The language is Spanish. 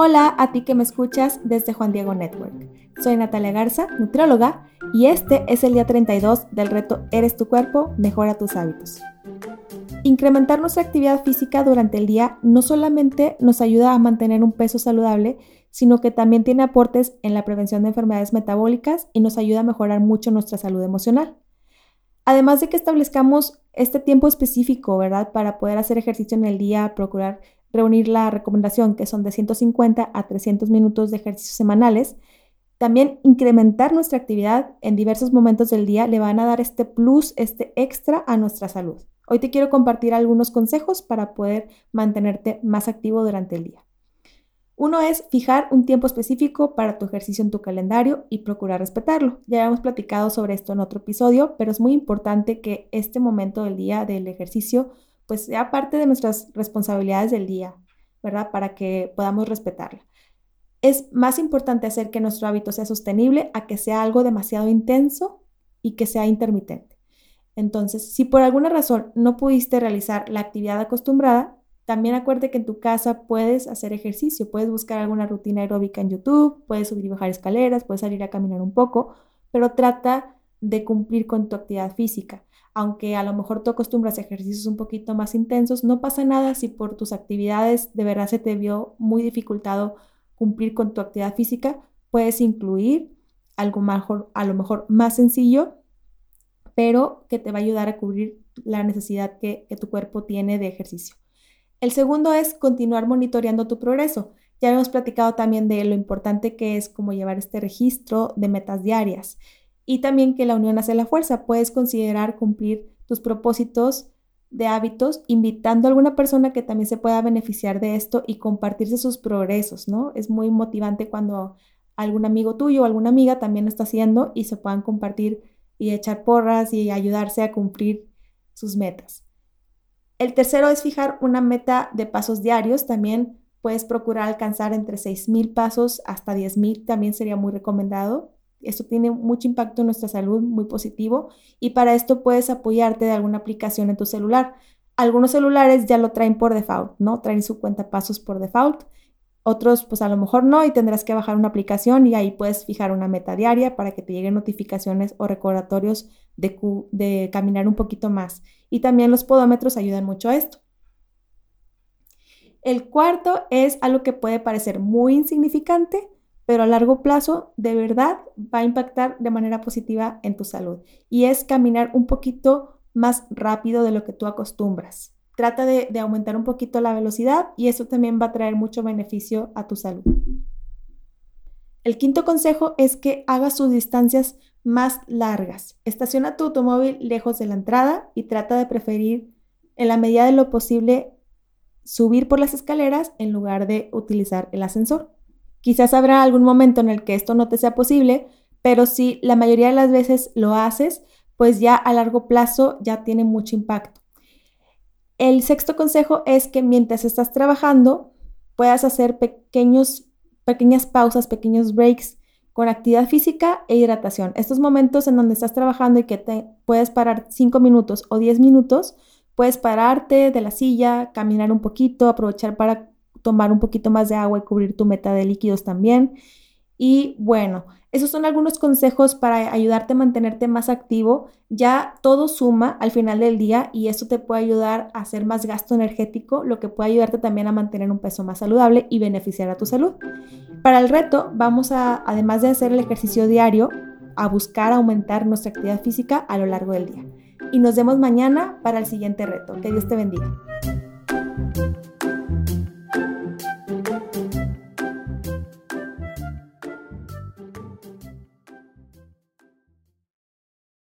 Hola a ti que me escuchas desde Juan Diego Network. Soy Natalia Garza, nutrióloga, y este es el día 32 del reto Eres tu cuerpo, mejora tus hábitos. Incrementar nuestra actividad física durante el día no solamente nos ayuda a mantener un peso saludable, sino que también tiene aportes en la prevención de enfermedades metabólicas y nos ayuda a mejorar mucho nuestra salud emocional. Además de que establezcamos este tiempo específico, ¿verdad? Para poder hacer ejercicio en el día, procurar reunir la recomendación, que son de 150 a 300 minutos de ejercicios semanales. También incrementar nuestra actividad en diversos momentos del día le van a dar este plus, este extra a nuestra salud. Hoy te quiero compartir algunos consejos para poder mantenerte más activo durante el día. Uno es fijar un tiempo específico para tu ejercicio en tu calendario y procurar respetarlo. Ya hemos platicado sobre esto en otro episodio, pero es muy importante que este momento del día del ejercicio pues sea parte de nuestras responsabilidades del día, ¿verdad? Para que podamos respetarla. Es más importante hacer que nuestro hábito sea sostenible a que sea algo demasiado intenso y que sea intermitente. Entonces, si por alguna razón no pudiste realizar la actividad acostumbrada, también acuérdate que en tu casa puedes hacer ejercicio, puedes buscar alguna rutina aeróbica en YouTube, puedes subir y bajar escaleras, puedes salir a caminar un poco, pero trata de cumplir con tu actividad física aunque a lo mejor tú acostumbras a ejercicios un poquito más intensos, no pasa nada si por tus actividades de verdad se te vio muy dificultado cumplir con tu actividad física, puedes incluir algo mejor, a lo mejor más sencillo, pero que te va a ayudar a cubrir la necesidad que, que tu cuerpo tiene de ejercicio. El segundo es continuar monitoreando tu progreso. Ya hemos platicado también de lo importante que es como llevar este registro de metas diarias y también que la unión hace la fuerza. Puedes considerar cumplir tus propósitos de hábitos invitando a alguna persona que también se pueda beneficiar de esto y compartirse sus progresos, ¿no? Es muy motivante cuando algún amigo tuyo o alguna amiga también lo está haciendo y se puedan compartir y echar porras y ayudarse a cumplir sus metas. El tercero es fijar una meta de pasos diarios. También puedes procurar alcanzar entre 6.000 pasos hasta 10.000, también sería muy recomendado. Esto tiene mucho impacto en nuestra salud, muy positivo, y para esto puedes apoyarte de alguna aplicación en tu celular. Algunos celulares ya lo traen por default, ¿no? Traen su cuenta pasos por default. Otros, pues a lo mejor no, y tendrás que bajar una aplicación y ahí puedes fijar una meta diaria para que te lleguen notificaciones o recordatorios de, caminar un poquito más. Y también los podómetros ayudan mucho a esto. El cuarto es algo que puede parecer muy insignificante, pero a largo plazo de verdad va a impactar de manera positiva en tu salud. Y es caminar un poquito más rápido de lo que tú acostumbras. Trata de, aumentar un poquito la velocidad y eso también va a traer mucho beneficio a tu salud. El quinto consejo es que hagas tus distancias más largas. Estaciona tu automóvil lejos de la entrada y trata de preferir en la medida de lo posible subir por las escaleras en lugar de utilizar el ascensor. Quizás habrá algún momento en el que esto no te sea posible, pero si la mayoría de las veces lo haces, pues ya a largo plazo ya tiene mucho impacto. El sexto consejo es que mientras estás trabajando, puedas hacer pequeños, pequeñas pausas, pequeños breaks con actividad física e hidratación. Estos momentos en donde estás trabajando y que te puedes parar 5 minutos o 10 minutos, puedes pararte de la silla, caminar un poquito, aprovechar para tomar un poquito más de agua y cubrir tu meta de líquidos también. Y bueno, esos son algunos consejos para ayudarte a mantenerte más activo. Ya todo suma al final del día y eso te puede ayudar a hacer más gasto energético, lo que puede ayudarte también a mantener un peso más saludable y beneficiar a tu salud. Para el reto, vamos a, además de hacer el ejercicio diario, a buscar aumentar nuestra actividad física a lo largo del día. Y nos vemos mañana para el siguiente reto. Que Dios te bendiga.